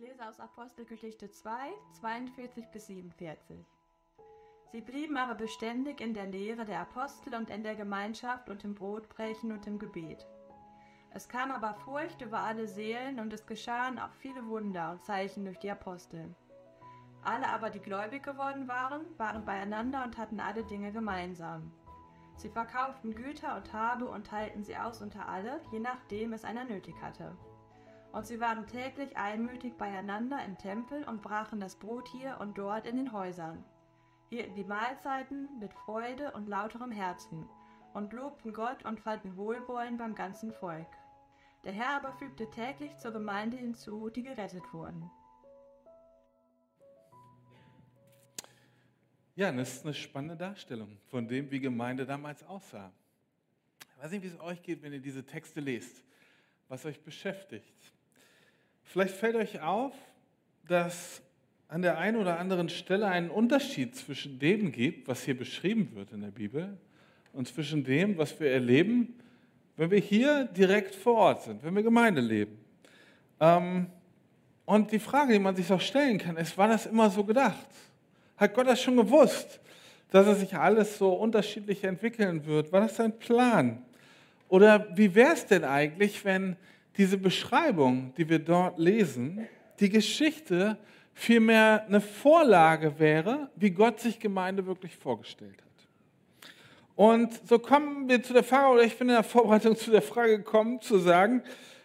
lese aus Apostelgeschichte 2, 42 bis 47. Sie blieben aber beständig in der Lehre der Apostel und in der Gemeinschaft und im Brotbrechen und im Gebet. Es kam aber Furcht über alle Seelen und es geschahen auch viele Wunder und Zeichen durch die Apostel. Alle aber, die gläubig geworden waren, waren beieinander und hatten alle Dinge gemeinsam. Sie verkauften Güter und Habe und teilten sie aus unter alle, je nachdem es einer nötig hatte. Und sie waren täglich einmütig beieinander im Tempel und brachen das Brot hier und dort in den Häusern, hielten die Mahlzeiten mit Freude und lauterem Herzen und lobten Gott und fanden Wohlwollen beim ganzen Volk. Der Herr aber fügte täglich zur Gemeinde hinzu, die gerettet wurden. Ja, das ist eine spannende Darstellung von dem, wie Gemeinde damals aussah. Ich weiß nicht, wie es euch geht, wenn ihr diese Texte lest, was euch beschäftigt. Vielleicht fällt euch auf, dass an der einen oder anderen Stelle einen Unterschied zwischen dem gibt, was hier beschrieben wird in der Bibel, und zwischen dem, was wir erleben, wenn wir hier direkt vor Ort sind, wenn wir Gemeinde leben. Ähm, und die Frage, die man sich auch stellen kann, ist, war das immer so gedacht? Hat Gott das schon gewusst, dass es sich alles so unterschiedlich entwickeln wird? War das sein Plan? Oder wie wäre es denn eigentlich, wenn diese Beschreibung, die wir dort lesen, die Geschichte vielmehr eine Vorlage wäre, wie Gott sich Gemeinde wirklich vorgestellt hat? Und so kommen wir zu der Frage, oder ich bin in der Vorbereitung zu der Frage gekommen, zu sagen,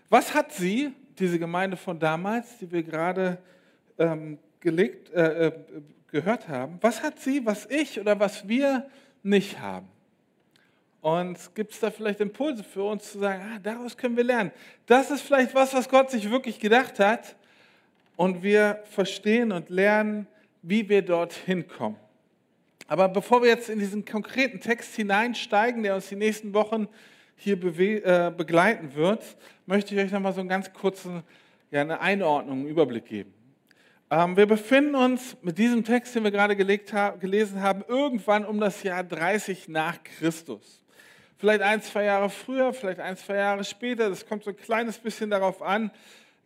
was hat sie, diese Gemeinde von damals, die wir gerade ähm, gelegt, äh, äh gehört haben, was hat sie, was ich oder was wir nicht haben? Und gibt es da vielleicht Impulse für uns zu sagen, ah, daraus können wir lernen. Das ist vielleicht was, was Gott sich wirklich gedacht hat. Und wir verstehen und lernen, wie wir dorthin kommen. Aber bevor wir jetzt in diesen konkreten Text hineinsteigen, der uns die nächsten Wochen hier äh, begleiten wird, möchte ich euch nochmal so einen ganz kurzen, ja, eine Einordnung, einen Überblick geben. Ähm, wir befinden uns mit diesem Text, den wir gerade gelesen haben, irgendwann um das Jahr 30 nach Christus. Vielleicht ein, zwei Jahre früher, vielleicht ein, zwei Jahre später. Das kommt so ein kleines bisschen darauf an,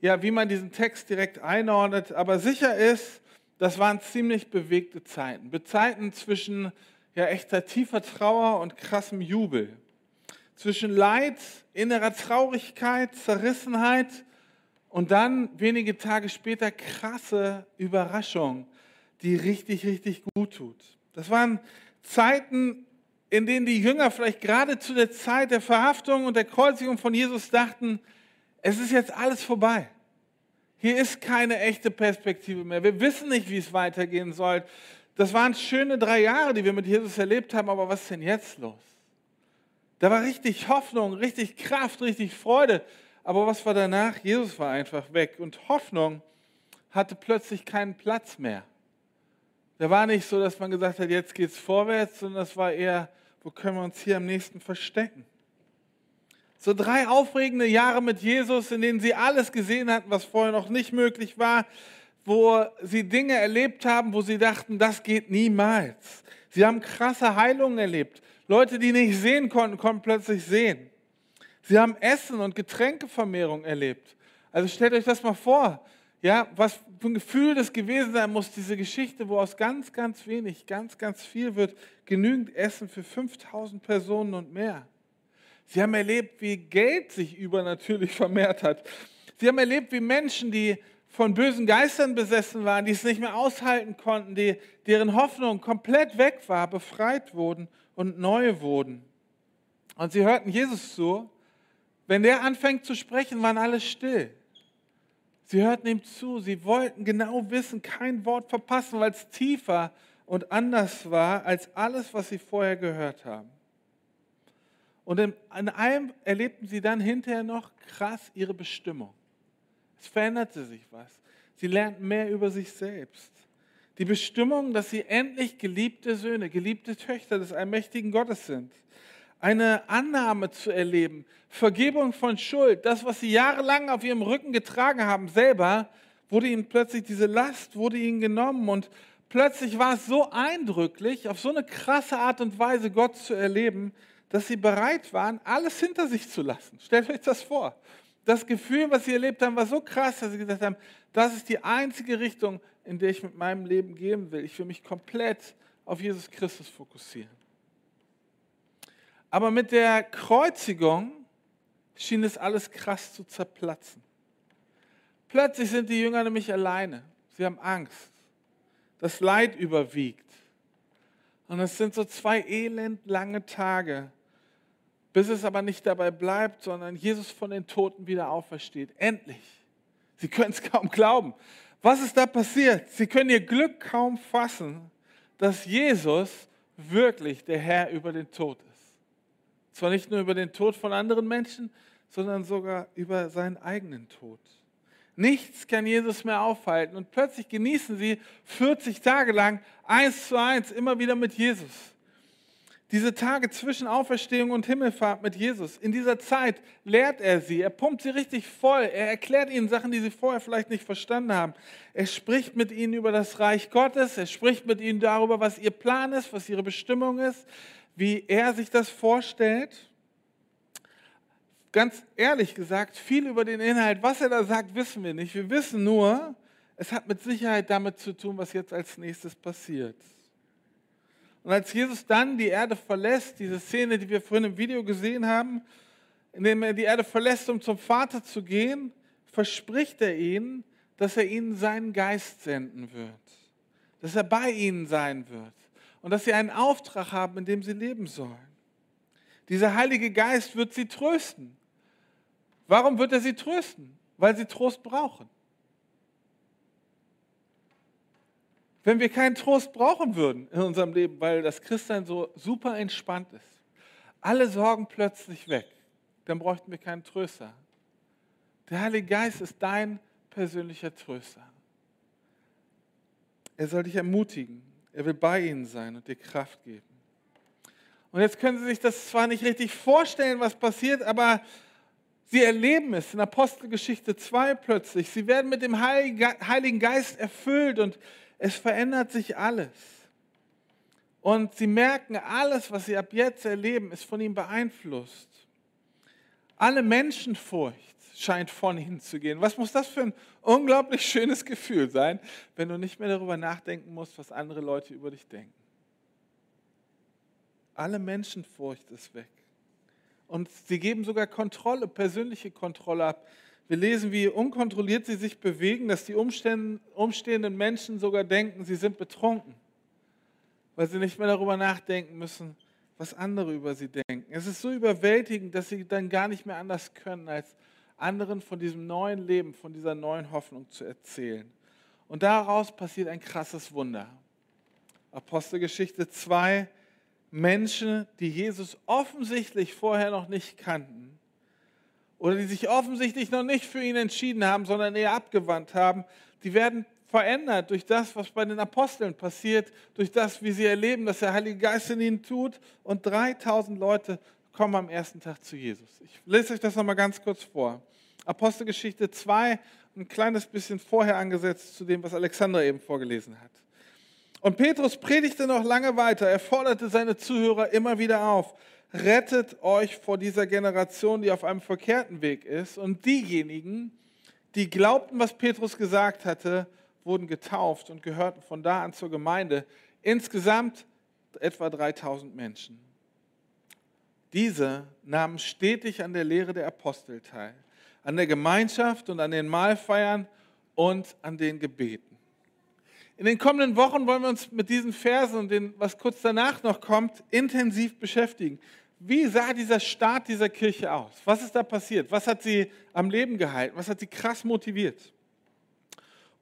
ja, wie man diesen Text direkt einordnet. Aber sicher ist, das waren ziemlich bewegte Zeiten. Zeiten zwischen ja, echter tiefer Trauer und krassem Jubel. Zwischen Leid, innerer Traurigkeit, Zerrissenheit und dann wenige Tage später krasse Überraschung, die richtig, richtig gut tut. Das waren Zeiten, in denen die Jünger vielleicht gerade zu der Zeit der Verhaftung und der Kreuzigung von Jesus dachten, es ist jetzt alles vorbei. Hier ist keine echte Perspektive mehr. Wir wissen nicht, wie es weitergehen soll. Das waren schöne drei Jahre, die wir mit Jesus erlebt haben, aber was ist denn jetzt los? Da war richtig Hoffnung, richtig Kraft, richtig Freude. Aber was war danach? Jesus war einfach weg und Hoffnung hatte plötzlich keinen Platz mehr. Da war nicht so, dass man gesagt hat, jetzt geht es vorwärts, sondern das war eher, wo können wir uns hier am nächsten verstecken? So drei aufregende Jahre mit Jesus, in denen sie alles gesehen hatten, was vorher noch nicht möglich war, wo sie Dinge erlebt haben, wo sie dachten, das geht niemals. Sie haben krasse Heilungen erlebt. Leute, die nicht sehen konnten, konnten plötzlich sehen. Sie haben Essen und Getränkevermehrung erlebt. Also stellt euch das mal vor, ja, was für ein Gefühl das gewesen sein muss, diese Geschichte, wo aus ganz, ganz wenig, ganz, ganz viel wird, genügend Essen für 5000 Personen und mehr. Sie haben erlebt, wie Geld sich übernatürlich vermehrt hat. Sie haben erlebt, wie Menschen, die von bösen Geistern besessen waren, die es nicht mehr aushalten konnten, die, deren Hoffnung komplett weg war, befreit wurden und neu wurden. Und sie hörten Jesus zu wenn der anfängt zu sprechen, waren alle still. Sie hörten ihm zu, sie wollten genau wissen, kein Wort verpassen, weil es tiefer und anders war als alles, was sie vorher gehört haben. Und in, allem erlebten sie dann hinterher noch krass ihre Bestimmung. Es veränderte sich was. Sie lernten mehr über sich selbst. Die Bestimmung, dass sie endlich geliebte Söhne, geliebte Töchter des allmächtigen Gottes sind eine Annahme zu erleben, Vergebung von Schuld, das, was sie jahrelang auf ihrem Rücken getragen haben, selber, wurde ihnen plötzlich diese Last, wurde ihnen genommen und plötzlich war es so eindrücklich, auf so eine krasse Art und Weise Gott zu erleben, dass sie bereit waren, alles hinter sich zu lassen. Stellt euch das vor. das Gefühl, was sie erlebt haben, war so krass, dass sie gesagt haben, das ist die einzige Richtung, in der ich mit meinem Leben gehen will. Ich will mich komplett auf Jesus Christus fokussieren. Aber mit der Kreuzigung schien es alles krass zu zerplatzen. Plötzlich sind die Jünger nämlich alleine. Sie haben Angst. Das Leid überwiegt. Und es sind so zwei elendlange Tage, bis es aber nicht dabei bleibt, sondern Jesus von den Toten wieder aufersteht. Endlich. Sie können es kaum glauben. Was ist da passiert? Sie können ihr Glück kaum fassen, dass Jesus wirklich der Herr über den Tod ist. Zwar nicht nur über den Tod von anderen Menschen, sondern sogar über seinen eigenen Tod. Nichts kann Jesus mehr aufhalten. Und plötzlich genießen sie 40 Tage lang eins zu eins immer wieder mit Jesus. Diese Tage zwischen Auferstehung und Himmelfahrt mit Jesus. In dieser Zeit lehrt er sie. Er pumpt sie richtig voll. Er erklärt ihnen Sachen, die sie vorher vielleicht nicht verstanden haben. Er spricht mit ihnen über das Reich Gottes. Er spricht mit ihnen darüber, was ihr Plan ist, was ihre Bestimmung ist, wie er sich das vorstellt ganz ehrlich gesagt, viel über den Inhalt, was er da sagt, wissen wir nicht. Wir wissen nur, es hat mit Sicherheit damit zu tun, was jetzt als nächstes passiert. Und als Jesus dann die Erde verlässt, diese Szene, die wir vorhin im Video gesehen haben, in dem er die Erde verlässt, um zum Vater zu gehen, verspricht er ihnen, dass er ihnen seinen Geist senden wird, dass er bei ihnen sein wird und dass sie einen Auftrag haben, in dem sie leben sollen. Dieser Heilige Geist wird sie trösten. Warum wird er sie trösten? Weil sie Trost brauchen. Wenn wir keinen Trost brauchen würden in unserem Leben, weil das Christsein so super entspannt ist, alle Sorgen plötzlich weg, dann bräuchten wir keinen Tröster. Der Heilige Geist ist dein persönlicher Tröster. Er soll dich ermutigen. Er will bei ihnen sein und dir Kraft geben. Und jetzt können Sie sich das zwar nicht richtig vorstellen, was passiert, aber Sie erleben es in Apostelgeschichte 2 plötzlich. Sie werden mit dem Heiligen Geist erfüllt und es verändert sich alles. Und sie merken, alles, was sie ab jetzt erleben, ist von ihm beeinflusst. Alle Menschenfurcht scheint von ihnen zu gehen. Was muss das für ein unglaublich schönes Gefühl sein, wenn du nicht mehr darüber nachdenken musst, was andere Leute über dich denken. Alle Menschenfurcht ist weg. Und sie geben sogar Kontrolle, persönliche Kontrolle ab. Wir lesen, wie unkontrolliert sie sich bewegen, dass die umstehenden Menschen sogar denken, sie sind betrunken, weil sie nicht mehr darüber nachdenken müssen, was andere über sie denken. Es ist so überwältigend, dass sie dann gar nicht mehr anders können, als anderen von diesem neuen Leben, von dieser neuen Hoffnung zu erzählen. Und daraus passiert ein krasses Wunder. Apostelgeschichte 2, Menschen, die Jesus offensichtlich vorher noch nicht kannten oder die sich offensichtlich noch nicht für ihn entschieden haben, sondern eher abgewandt haben, die werden verändert durch das, was bei den Aposteln passiert, durch das, wie sie erleben, dass der Heilige Geist in ihnen tut. Und 3000 Leute kommen am ersten Tag zu Jesus. Ich lese euch das nochmal ganz kurz vor. Apostelgeschichte 2, ein kleines bisschen vorher angesetzt zu dem, was Alexander eben vorgelesen hat. Und Petrus predigte noch lange weiter. Er forderte seine Zuhörer immer wieder auf. Rettet euch vor dieser Generation, die auf einem verkehrten Weg ist. Und diejenigen, die glaubten, was Petrus gesagt hatte, wurden getauft und gehörten von da an zur Gemeinde. Insgesamt etwa 3000 Menschen. Diese nahmen stetig an der Lehre der Apostel teil, an der Gemeinschaft und an den Mahlfeiern und an den Gebeten. In den kommenden Wochen wollen wir uns mit diesen Versen und dem, was kurz danach noch kommt, intensiv beschäftigen. Wie sah dieser Start dieser Kirche aus? Was ist da passiert? Was hat sie am Leben gehalten? Was hat sie krass motiviert?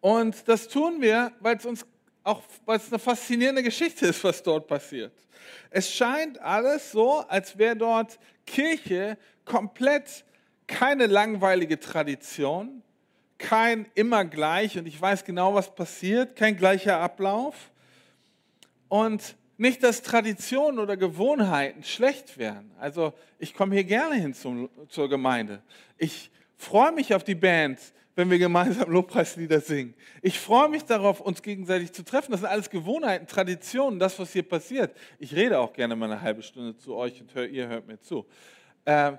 Und das tun wir, weil es uns auch, weil es eine faszinierende Geschichte ist, was dort passiert. Es scheint alles so, als wäre dort Kirche komplett keine langweilige Tradition, kein immer gleich und ich weiß genau, was passiert, kein gleicher Ablauf. Und nicht, dass Traditionen oder Gewohnheiten schlecht wären. Also ich komme hier gerne hin zum, zur Gemeinde. Ich freue mich auf die Band, wenn wir gemeinsam Lobpreislieder singen. Ich freue mich darauf, uns gegenseitig zu treffen. Das sind alles Gewohnheiten, Traditionen, das, was hier passiert. Ich rede auch gerne mal eine halbe Stunde zu euch und hör, ihr hört mir zu. Äh,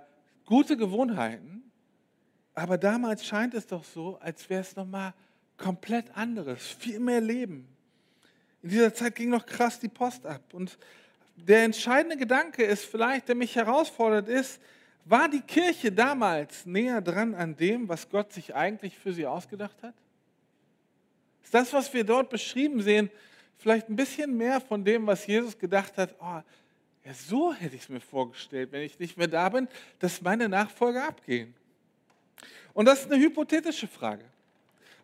gute Gewohnheiten Aber damals scheint es doch so, als wäre es nochmal komplett anderes, viel mehr Leben. In dieser Zeit ging noch krass die Post ab. Und der entscheidende Gedanke ist vielleicht, der mich herausfordert, ist, war die Kirche damals näher dran an dem, was Gott sich eigentlich für sie ausgedacht hat? Ist das, was wir dort beschrieben sehen, vielleicht ein bisschen mehr von dem, was Jesus gedacht hat? Oh, ja, so hätte ich es mir vorgestellt, wenn ich nicht mehr da bin, dass meine Nachfolger abgehen. Und das ist eine hypothetische Frage,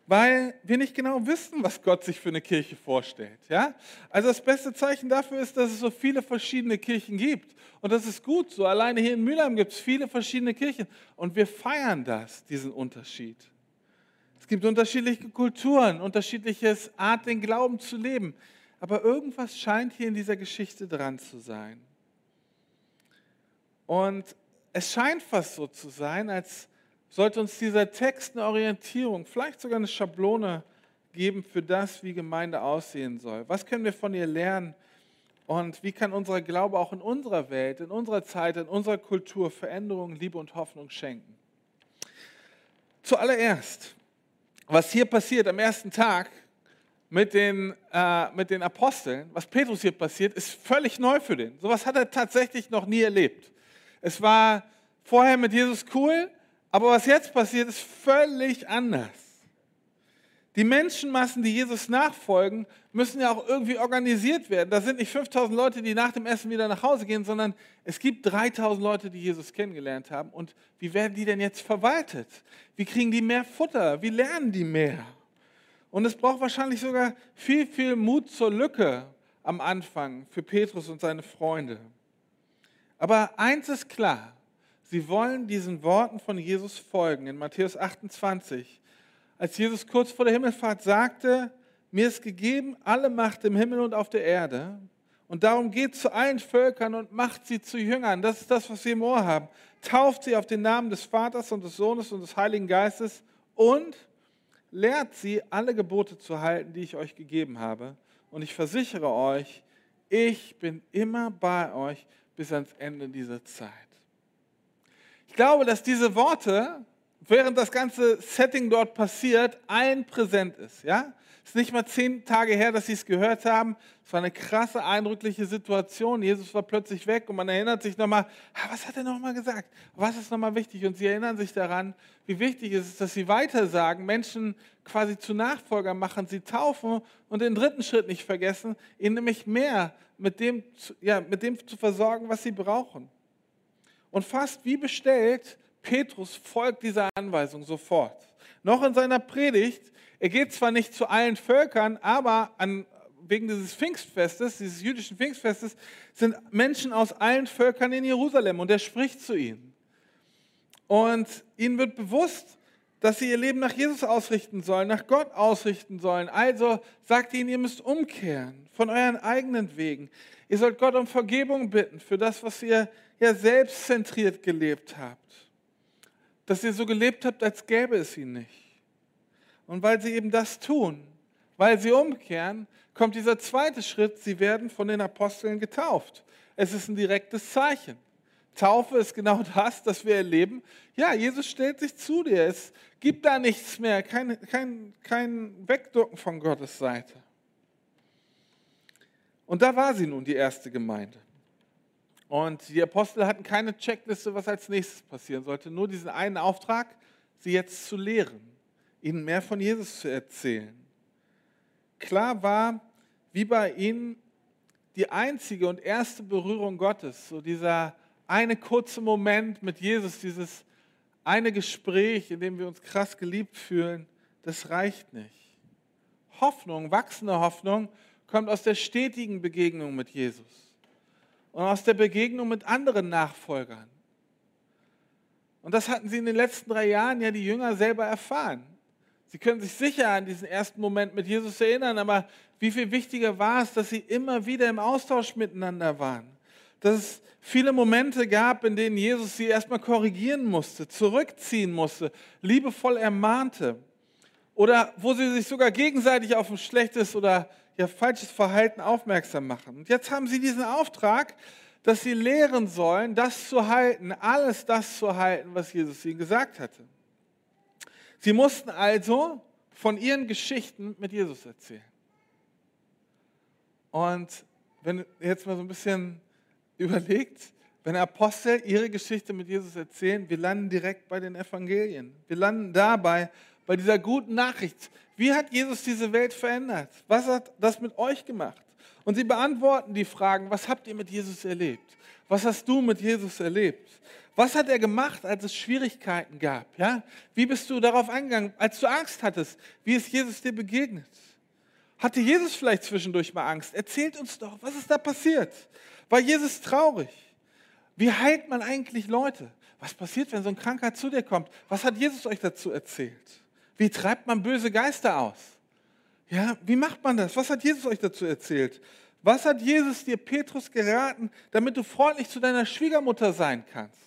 weil wir nicht genau wissen, was Gott sich für eine Kirche vorstellt. Ja? Also das beste Zeichen dafür ist, dass es so viele verschiedene Kirchen gibt. Und das ist gut so. Alleine hier in Mülheim gibt es viele verschiedene Kirchen. Und wir feiern das, diesen Unterschied. Es gibt unterschiedliche Kulturen, unterschiedliche Art, den Glauben zu leben. Aber irgendwas scheint hier in dieser Geschichte dran zu sein. Und es scheint fast so zu sein, als sollte uns dieser Text eine Orientierung, vielleicht sogar eine Schablone geben für das, wie Gemeinde aussehen soll. Was können wir von ihr lernen und wie kann unser Glaube auch in unserer Welt, in unserer Zeit, in unserer Kultur Veränderung, Liebe und Hoffnung schenken? Zuallererst, was hier passiert am ersten Tag mit den, äh, mit den Aposteln, was Petrus hier passiert, ist völlig neu für den. Sowas hat er tatsächlich noch nie erlebt. Es war vorher mit Jesus cool, aber was jetzt passiert, ist völlig anders. Die Menschenmassen, die Jesus nachfolgen, müssen ja auch irgendwie organisiert werden. Da sind nicht 5000 Leute, die nach dem Essen wieder nach Hause gehen, sondern es gibt 3000 Leute, die Jesus kennengelernt haben. Und wie werden die denn jetzt verwaltet? Wie kriegen die mehr Futter? Wie lernen die mehr? Und es braucht wahrscheinlich sogar viel, viel Mut zur Lücke am Anfang für Petrus und seine Freunde. Aber eins ist klar, Sie wollen diesen Worten von Jesus folgen. In Matthäus 28, als Jesus kurz vor der Himmelfahrt sagte, mir ist gegeben alle Macht im Himmel und auf der Erde. Und darum geht zu allen Völkern und macht sie zu Jüngern. Das ist das, was wir im Ohr haben. Tauft sie auf den Namen des Vaters und des Sohnes und des Heiligen Geistes und lehrt sie, alle Gebote zu halten, die ich euch gegeben habe. Und ich versichere euch, ich bin immer bei euch bis ans Ende dieser Zeit. Ich glaube, dass diese Worte, während das ganze Setting dort passiert, allen präsent ist. Ja? Es ist nicht mal zehn Tage her, dass sie es gehört haben. Es war eine krasse, eindrückliche Situation. Jesus war plötzlich weg und man erinnert sich nochmal, was hat er nochmal gesagt? Was ist nochmal wichtig? Und sie erinnern sich daran, wie wichtig es ist, dass sie weitersagen, Menschen quasi zu Nachfolgern machen, sie taufen und den dritten Schritt nicht vergessen, ihnen nämlich mehr mit dem, ja, mit dem zu versorgen, was sie brauchen. Und fast wie bestellt, Petrus folgt dieser Anweisung sofort. Noch in seiner Predigt, er geht zwar nicht zu allen Völkern, aber an, wegen dieses Pfingstfestes, dieses jüdischen Pfingstfestes, sind Menschen aus allen Völkern in Jerusalem und er spricht zu ihnen. Und ihnen wird bewusst, dass sie ihr Leben nach Jesus ausrichten sollen, nach Gott ausrichten sollen. Also sagt ihnen, ihr müsst umkehren von euren eigenen Wegen. Ihr sollt Gott um Vergebung bitten für das, was ihr ja selbstzentriert gelebt habt. Dass ihr so gelebt habt, als gäbe es ihn nicht. Und weil sie eben das tun, weil sie umkehren, kommt dieser zweite Schritt, sie werden von den Aposteln getauft. Es ist ein direktes Zeichen. Taufe ist genau das, das wir erleben. Ja, Jesus stellt sich zu dir. Es gibt da nichts mehr, kein, kein, kein Wegducken von Gottes Seite. Und da war sie nun, die erste Gemeinde. Und die Apostel hatten keine Checkliste, was als nächstes passieren sollte, nur diesen einen Auftrag, sie jetzt zu lehren, ihnen mehr von Jesus zu erzählen. Klar war, wie bei ihnen die einzige und erste Berührung Gottes, so dieser eine kurze Moment mit Jesus, dieses eine Gespräch, in dem wir uns krass geliebt fühlen, das reicht nicht. Hoffnung, wachsende Hoffnung kommt aus der stetigen Begegnung mit Jesus und aus der Begegnung mit anderen Nachfolgern. Und das hatten sie in den letzten drei Jahren ja die Jünger selber erfahren. Sie können sich sicher an diesen ersten Moment mit Jesus erinnern, aber wie viel wichtiger war es, dass sie immer wieder im Austausch miteinander waren. Dass es viele Momente gab, in denen Jesus sie erstmal korrigieren musste, zurückziehen musste, liebevoll ermahnte. Oder wo sie sich sogar gegenseitig auf ein schlechtes oder ja, falsches Verhalten aufmerksam machen. Und jetzt haben sie diesen Auftrag, dass sie lehren sollen, das zu halten, alles das zu halten, was Jesus ihnen gesagt hatte. Sie mussten also von ihren Geschichten mit Jesus erzählen. Und wenn ihr jetzt mal so ein bisschen überlegt, wenn Apostel ihre Geschichte mit Jesus erzählen, wir landen direkt bei den Evangelien. Wir landen dabei, bei dieser guten Nachricht. Wie hat Jesus diese Welt verändert? Was hat das mit euch gemacht? Und sie beantworten die Fragen, was habt ihr mit Jesus erlebt? Was hast du mit Jesus erlebt? Was hat er gemacht, als es Schwierigkeiten gab? Ja? Wie bist du darauf eingegangen, als du Angst hattest? Wie ist Jesus dir begegnet? Hatte Jesus vielleicht zwischendurch mal Angst? Erzählt uns doch, was ist da passiert? War Jesus traurig? Wie heilt man eigentlich Leute? Was passiert, wenn so ein Kranker zu dir kommt? Was hat Jesus euch dazu erzählt? Wie treibt man böse Geister aus? Ja, wie macht man das? Was hat Jesus euch dazu erzählt? Was hat Jesus dir, Petrus, geraten, damit du freundlich zu deiner Schwiegermutter sein kannst?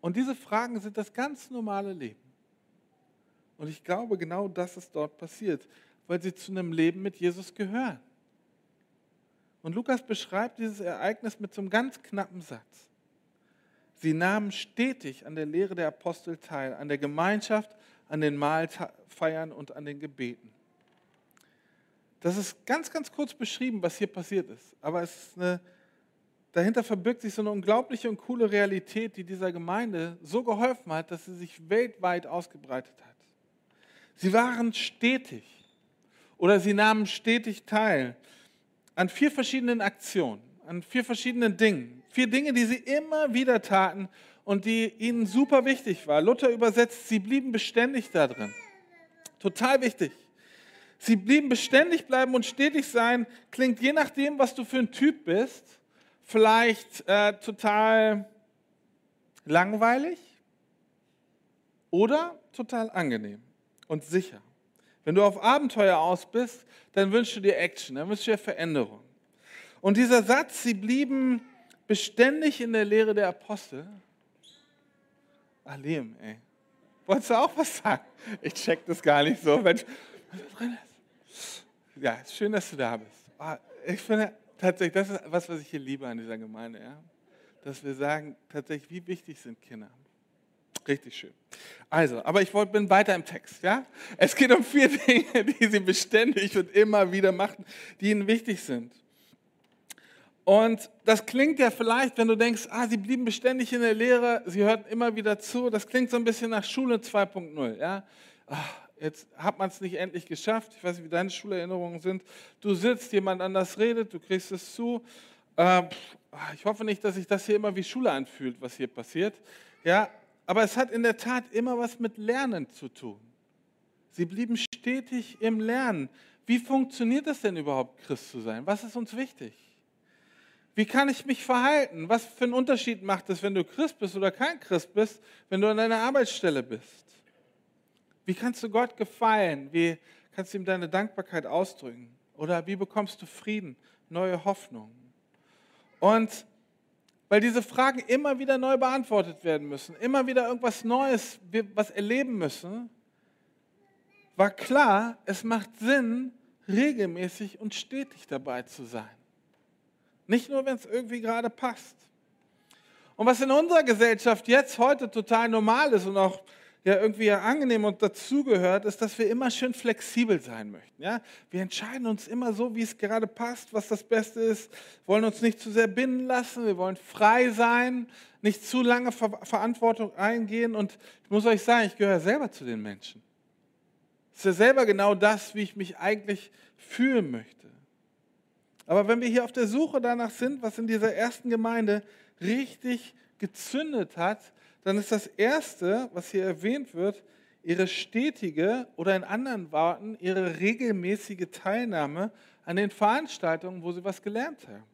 Und diese Fragen sind das ganz normale Leben. Und ich glaube, genau das ist dort passiert, weil sie zu einem Leben mit Jesus gehören. Und Lukas beschreibt dieses Ereignis mit so einem ganz knappen Satz. Sie nahmen stetig an der Lehre der Apostel teil, an der Gemeinschaft, an den Mahlfeiern und an den Gebeten. Das ist ganz, ganz kurz beschrieben, was hier passiert ist. Aber ist eine, dahinter verbirgt sich so eine unglaubliche und coole Realität, die dieser Gemeinde so geholfen hat, dass sie sich weltweit ausgebreitet hat. Sie waren stetig oder sie nahmen stetig teil an vier verschiedenen Aktionen, an vier verschiedenen Dingen. Vier Dinge, die sie immer wieder taten und die ihnen super wichtig war. Luther übersetzt, sie blieben beständig da drin. Total wichtig. Sie blieben beständig bleiben und stetig sein, klingt je nachdem, was du für ein Typ bist, vielleicht äh, total langweilig oder total angenehm und sicher. Wenn du auf Abenteuer aus bist, dann wünschst du dir Action, dann wünschst du dir Veränderung. Und dieser Satz, sie blieben beständig in der Lehre der Apostel. Alim, ey. Wolltest du auch was sagen? Ich check das gar nicht so. Wenn ja, schön, dass du da bist. Ah, ich finde tatsächlich, das ist was, was ich hier liebe an dieser Gemeinde. Ja? Dass wir sagen, tatsächlich, wie wichtig sind Kinder. Richtig schön. Also, aber ich bin weiter im Text. Ja? Es geht um vier Dinge, die sie beständig und immer wieder machen, die ihnen wichtig sind. Und das klingt ja vielleicht, wenn du denkst, ah, sie blieben beständig in der Lehre, sie hörten immer wieder zu, das klingt so ein bisschen nach Schule 2.0. Ja? Ach, jetzt hat man es nicht endlich geschafft. Ich weiß nicht, wie deine Schulerinnerungen sind. Du sitzt, jemand anders redet, du kriegst es zu. Äh, ich hoffe nicht, dass sich das hier immer wie Schule anfühlt, was hier passiert. Ja, aber es hat in der Tat immer was mit Lernen zu tun. Sie blieben stetig im Lernen. Wie funktioniert es denn überhaupt, Christ zu sein? Was ist uns wichtig? Wie kann ich mich verhalten? Was für einen Unterschied macht es, wenn du Christ bist oder kein Christ bist, wenn du an deiner Arbeitsstelle bist? Wie kannst du Gott gefallen? Wie kannst du ihm deine Dankbarkeit ausdrücken? Oder wie bekommst du Frieden, neue Hoffnung? Und weil diese Fragen immer wieder neu beantwortet werden müssen, immer wieder irgendwas Neues, was erleben müssen, war klar, es macht Sinn, regelmäßig und stetig dabei zu sein. Nicht nur, wenn es irgendwie gerade passt. Und was in unserer Gesellschaft jetzt heute total normal ist und auch ja irgendwie angenehm und dazugehört, ist, dass wir immer schön flexibel sein möchten. Ja? Wir entscheiden uns immer so, wie es gerade passt, was das Beste ist, wollen uns nicht zu sehr binden lassen, wir wollen frei sein, nicht zu lange Ver Verantwortung eingehen. Und ich muss euch sagen, ich gehöre selber zu den Menschen. Es ist ja selber genau das, wie ich mich eigentlich fühlen möchte. Aber wenn wir hier auf der Suche danach sind, was in dieser ersten Gemeinde richtig gezündet hat, dann ist das Erste, was hier erwähnt wird, ihre stetige oder in anderen Worten ihre regelmäßige Teilnahme an den Veranstaltungen, wo sie was gelernt haben.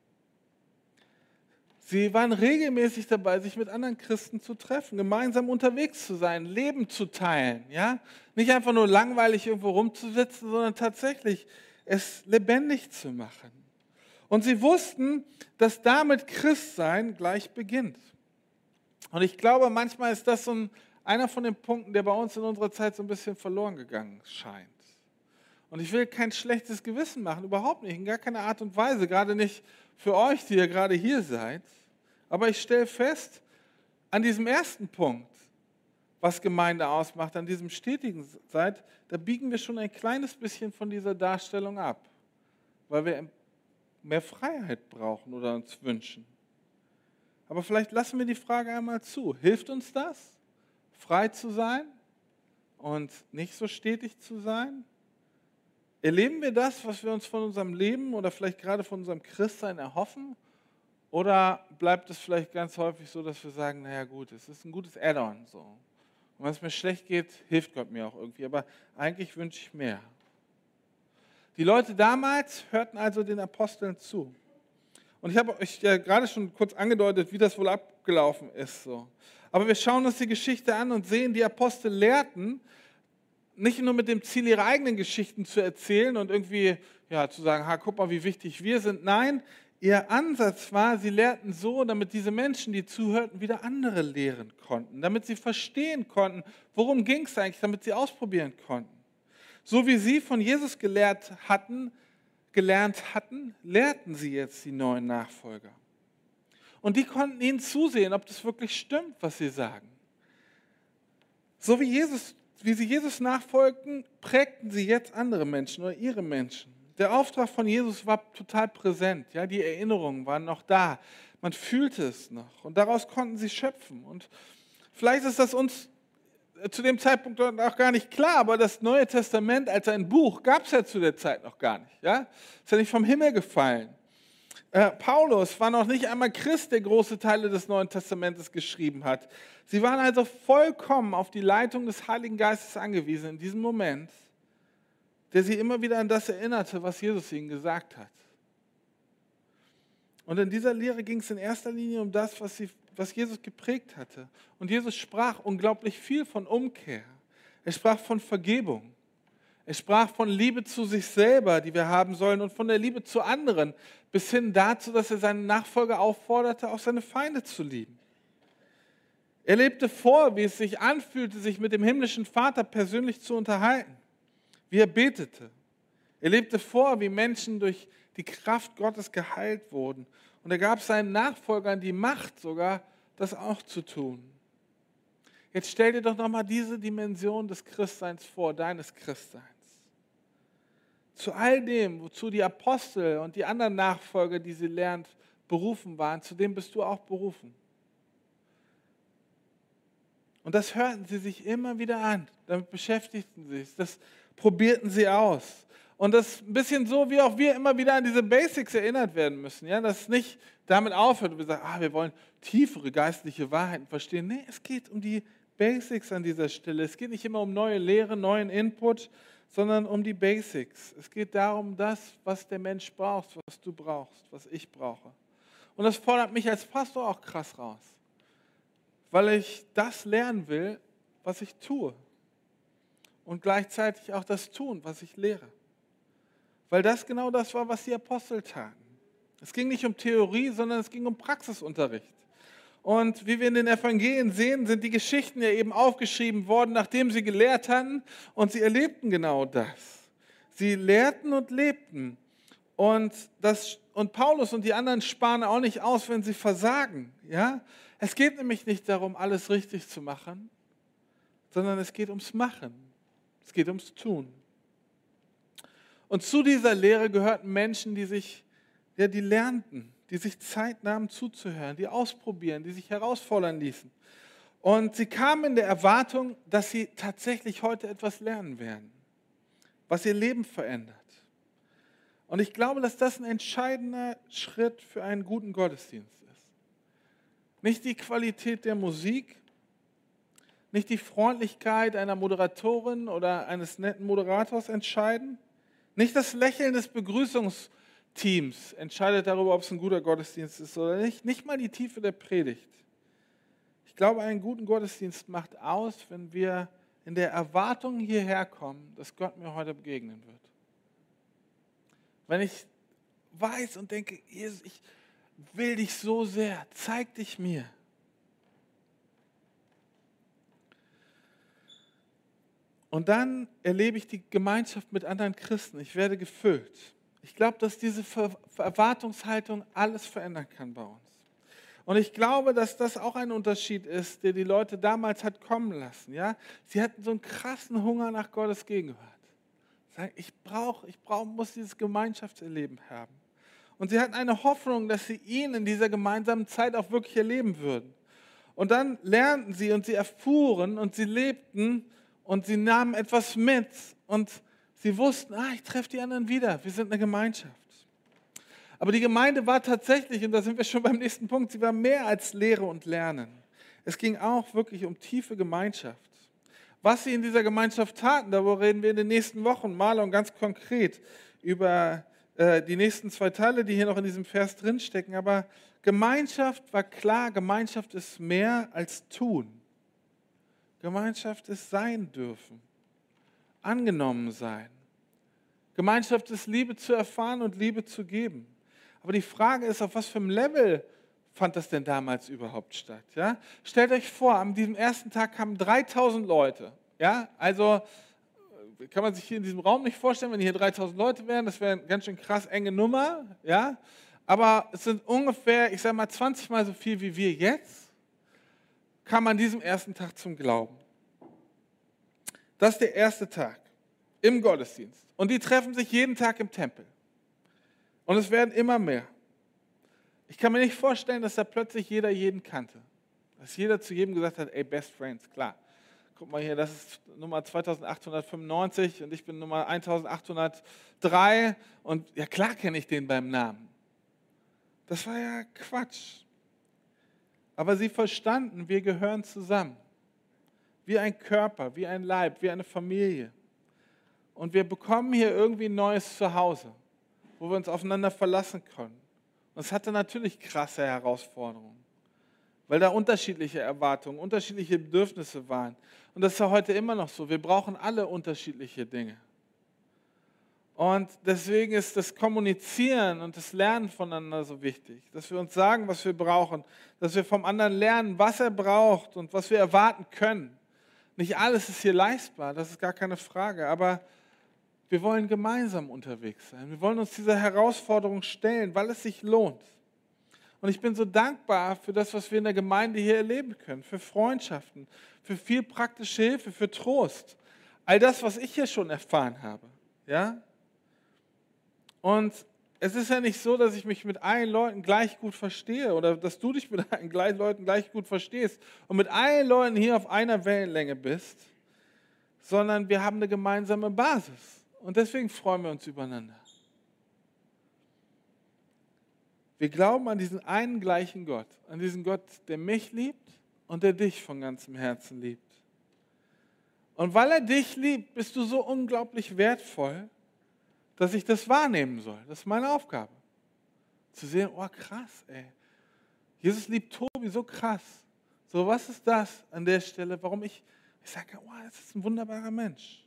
Sie waren regelmäßig dabei, sich mit anderen Christen zu treffen, gemeinsam unterwegs zu sein, Leben zu teilen. Ja? Nicht einfach nur langweilig irgendwo rumzusitzen, sondern tatsächlich es lebendig zu machen. Und sie wussten, dass damit Christsein gleich beginnt. Und ich glaube, manchmal ist das so ein, einer von den Punkten, der bei uns in unserer Zeit so ein bisschen verloren gegangen scheint. Und ich will kein schlechtes Gewissen machen, überhaupt nicht, in gar keiner Art und Weise, gerade nicht für euch, die ihr gerade hier seid. Aber ich stelle fest, an diesem ersten Punkt was Gemeinde ausmacht, an diesem stetigen seid, da biegen wir schon ein kleines bisschen von dieser Darstellung ab, weil wir mehr Freiheit brauchen oder uns wünschen. Aber vielleicht lassen wir die Frage einmal zu. Hilft uns das, frei zu sein und nicht so stetig zu sein? Erleben wir das, was wir uns von unserem Leben oder vielleicht gerade von unserem Christsein erhoffen? Oder bleibt es vielleicht ganz häufig so, dass wir sagen, naja gut, es ist ein gutes Add-on. So. Und wenn es mir schlecht geht, hilft Gott mir auch irgendwie. Aber eigentlich wünsche ich mehr. Die Leute damals hörten also den Aposteln zu. Und ich habe euch ja gerade schon kurz angedeutet, wie das wohl abgelaufen ist. So. Aber wir schauen uns die Geschichte an und sehen, die Apostel lehrten, nicht nur mit dem Ziel, ihre eigenen Geschichten zu erzählen und irgendwie ja, zu sagen, ha, guck mal, wie wichtig wir sind. Nein, ihr Ansatz war, sie lehrten so, damit diese Menschen, die zuhörten, wieder andere lehren konnten, damit sie verstehen konnten, worum ging es eigentlich, damit sie ausprobieren konnten. So wie sie von Jesus gelehrt hatten, gelernt hatten, lehrten sie jetzt die neuen Nachfolger. Und die konnten ihnen zusehen, ob das wirklich stimmt, was sie sagen. So wie, Jesus, wie sie Jesus nachfolgten, prägten sie jetzt andere Menschen oder ihre Menschen. Der Auftrag von Jesus war total präsent. Ja, die Erinnerungen waren noch da. Man fühlte es noch. Und daraus konnten sie schöpfen. Und vielleicht ist das uns zu dem Zeitpunkt auch gar nicht klar, aber das Neue Testament als ein Buch gab es ja zu der Zeit noch gar nicht. Ja? Ist ja nicht vom Himmel gefallen. Äh, Paulus war noch nicht einmal Christ, der große Teile des Neuen Testamentes geschrieben hat. Sie waren also vollkommen auf die Leitung des Heiligen Geistes angewiesen in diesem Moment, der sie immer wieder an das erinnerte, was Jesus ihnen gesagt hat. Und in dieser Lehre ging es in erster Linie um das, was sie was Jesus geprägt hatte. Und Jesus sprach unglaublich viel von Umkehr. Er sprach von Vergebung. Er sprach von Liebe zu sich selber, die wir haben sollen, und von der Liebe zu anderen, bis hin dazu, dass er seine Nachfolger aufforderte, auch seine Feinde zu lieben. Er lebte vor, wie es sich anfühlte, sich mit dem himmlischen Vater persönlich zu unterhalten, wie er betete. Er lebte vor, wie Menschen durch die Kraft Gottes geheilt wurden und er gab seinen Nachfolgern die Macht sogar, das auch zu tun. Jetzt stell dir doch nochmal diese Dimension des Christseins vor, deines Christseins. Zu all dem, wozu die Apostel und die anderen Nachfolger, die sie lernt, berufen waren, zu dem bist du auch berufen. Und das hörten sie sich immer wieder an, damit beschäftigten sie sich, das probierten sie aus. Und das ist ein bisschen so, wie auch wir immer wieder an diese Basics erinnert werden müssen. Ja? Dass es nicht damit aufhört und wir sagen, ah, wir wollen tiefere geistliche Wahrheiten verstehen. Nee, es geht um die Basics an dieser Stelle. Es geht nicht immer um neue Lehre, neuen Input, sondern um die Basics. Es geht darum, das, was der Mensch braucht, was du brauchst, was ich brauche. Und das fordert mich als Pastor auch krass raus, weil ich das lernen will, was ich tue. Und gleichzeitig auch das tun, was ich lehre. Weil das genau das war, was die Apostel taten. Es ging nicht um Theorie, sondern es ging um Praxisunterricht. Und wie wir in den Evangelien sehen, sind die Geschichten ja eben aufgeschrieben worden, nachdem sie gelehrt hatten und sie erlebten genau das. Sie lehrten und lebten. Und, das, und Paulus und die anderen sparen auch nicht aus, wenn sie versagen. Ja? Es geht nämlich nicht darum, alles richtig zu machen, sondern es geht ums Machen. Es geht ums Tun. Und zu dieser Lehre gehörten Menschen, die sich, ja, die lernten, die sich Zeit nahmen zuzuhören, die ausprobieren, die sich herausfordern ließen. Und sie kamen in der Erwartung, dass sie tatsächlich heute etwas lernen werden, was ihr Leben verändert. Und ich glaube, dass das ein entscheidender Schritt für einen guten Gottesdienst ist. Nicht die Qualität der Musik, nicht die Freundlichkeit einer Moderatorin oder eines netten Moderators entscheiden, nicht das Lächeln des Begrüßungsteams entscheidet darüber, ob es ein guter Gottesdienst ist oder nicht. Nicht mal die Tiefe der Predigt. Ich glaube, einen guten Gottesdienst macht aus, wenn wir in der Erwartung hierher kommen, dass Gott mir heute begegnen wird. Wenn ich weiß und denke, Jesus, ich will dich so sehr, zeig dich mir. Und dann erlebe ich die Gemeinschaft mit anderen Christen. Ich werde gefüllt. Ich glaube, dass diese Erwartungshaltung alles verändern kann bei uns. Und ich glaube, dass das auch ein Unterschied ist, der die Leute damals hat kommen lassen. Ja? Sie hatten so einen krassen Hunger nach Gottes Gegenwart. Sagen, ich brauche, ich brauch, muss dieses Gemeinschaftserleben haben. Und sie hatten eine Hoffnung, dass sie ihn in dieser gemeinsamen Zeit auch wirklich erleben würden. Und dann lernten sie und sie erfuhren und sie lebten und sie nahmen etwas mit und sie wussten, ah, ich treffe die anderen wieder, wir sind eine Gemeinschaft. Aber die Gemeinde war tatsächlich, und da sind wir schon beim nächsten Punkt, sie war mehr als Lehre und Lernen. Es ging auch wirklich um tiefe Gemeinschaft. Was sie in dieser Gemeinschaft taten, darüber reden wir in den nächsten Wochen mal und ganz konkret über äh, die nächsten zwei Teile, die hier noch in diesem Vers drinstecken. Aber Gemeinschaft war klar, Gemeinschaft ist mehr als tun. Gemeinschaft ist sein dürfen, angenommen sein. Gemeinschaft ist Liebe zu erfahren und Liebe zu geben. Aber die Frage ist, auf was für einem Level fand das denn damals überhaupt statt? Ja? Stellt euch vor, an diesem ersten Tag kamen 3000 Leute. Ja? Also kann man sich hier in diesem Raum nicht vorstellen, wenn hier 3000 Leute wären, das wäre eine ganz schön krass enge Nummer. Ja? Aber es sind ungefähr, ich sage mal, 20 Mal so viel wie wir jetzt, kam an diesem ersten Tag zum Glauben. Das ist der erste Tag im Gottesdienst. Und die treffen sich jeden Tag im Tempel. Und es werden immer mehr. Ich kann mir nicht vorstellen, dass da plötzlich jeder jeden kannte. Dass jeder zu jedem gesagt hat, ey, Best Friends, klar. Guck mal hier, das ist Nummer 2895 und ich bin Nummer 1803 und ja klar kenne ich den beim Namen. Das war ja Quatsch. Aber sie verstanden, wir gehören zusammen. Wie ein Körper, wie ein Leib, wie eine Familie. Und wir bekommen hier irgendwie ein neues Zuhause wo wir uns aufeinander verlassen können. Und es hatte natürlich krasse Herausforderungen, weil da unterschiedliche Erwartungen, unterschiedliche Bedürfnisse waren. Und das ist ja heute immer noch so. Wir brauchen alle unterschiedliche Dinge. Und deswegen ist das Kommunizieren und das Lernen voneinander so wichtig, dass wir uns sagen, was wir brauchen, dass wir vom anderen lernen, was er braucht und was wir erwarten können. Nicht alles ist hier leistbar, das ist gar keine Frage, aber wir wollen gemeinsam unterwegs sein. Wir wollen uns dieser Herausforderung stellen, weil es sich lohnt. Und ich bin so dankbar für das, was wir in der Gemeinde hier erleben können, für Freundschaften, für viel praktische Hilfe, für Trost. All das, was ich hier schon erfahren habe. Ja? Und es ist ja nicht so, dass ich mich mit allen Leuten gleich gut verstehe oder dass du dich mit allen Leuten gleich gut verstehst und mit allen Leuten hier auf einer Wellenlänge bist, sondern wir haben eine gemeinsame Basis. Und deswegen freuen wir uns übereinander. Wir glauben an diesen einen gleichen Gott, an diesen Gott, der mich liebt und der dich von ganzem Herzen liebt. Und weil er dich liebt, bist du so unglaublich wertvoll, dass ich das wahrnehmen soll. Das ist meine Aufgabe. Zu sehen, oh krass, ey. Jesus liebt Tobi so krass. So, was ist das an der Stelle, warum ich, ich sage, oh, das ist ein wunderbarer Mensch.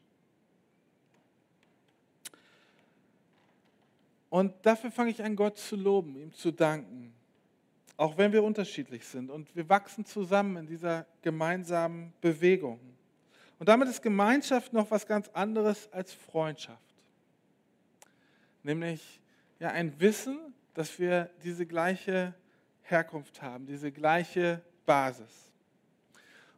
Und dafür fange ich an, Gott zu loben, ihm zu danken. Auch wenn wir unterschiedlich sind. Und wir wachsen zusammen in dieser gemeinsamen Bewegung. Und damit ist Gemeinschaft noch was ganz anderes als Freundschaft. Nämlich ja, ein Wissen, dass wir diese gleiche Herkunft haben, diese gleiche Basis.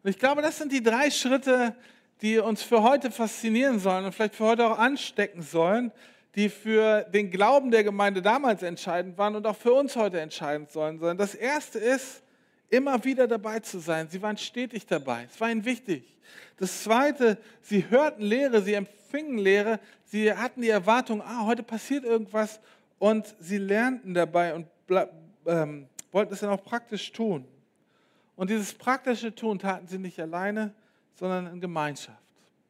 Und ich glaube, das sind die drei Schritte, die uns für heute faszinieren sollen und vielleicht für heute auch anstecken sollen, die für den Glauben der Gemeinde damals entscheidend waren und auch für uns heute entscheidend sollen. Sondern das erste ist, immer wieder dabei zu sein. Sie waren stetig dabei. Es war ihnen wichtig. Das zweite, sie hörten Lehre, sie empfingen Lehre, sie hatten die Erwartung, ah, heute passiert irgendwas und sie lernten dabei und ähm, wollten es dann auch praktisch tun. Und dieses praktische Tun taten sie nicht alleine, sondern in Gemeinschaft.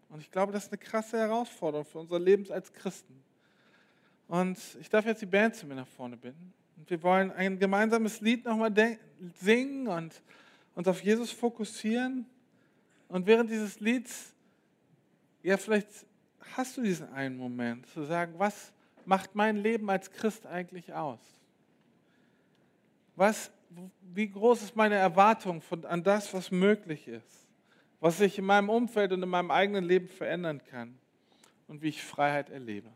Und ich glaube, das ist eine krasse Herausforderung für unser Leben als Christen. Und ich darf jetzt die Band zu mir nach vorne bitten. Und wir wollen ein gemeinsames Lied nochmal singen und uns auf Jesus fokussieren. Und während dieses Lieds, ja, vielleicht hast du diesen einen Moment, zu sagen, was macht mein Leben als Christ eigentlich aus? Was, wie groß ist meine Erwartung von, an das, was möglich ist? Was sich in meinem Umfeld und in meinem eigenen Leben verändern kann? Und wie ich Freiheit erlebe?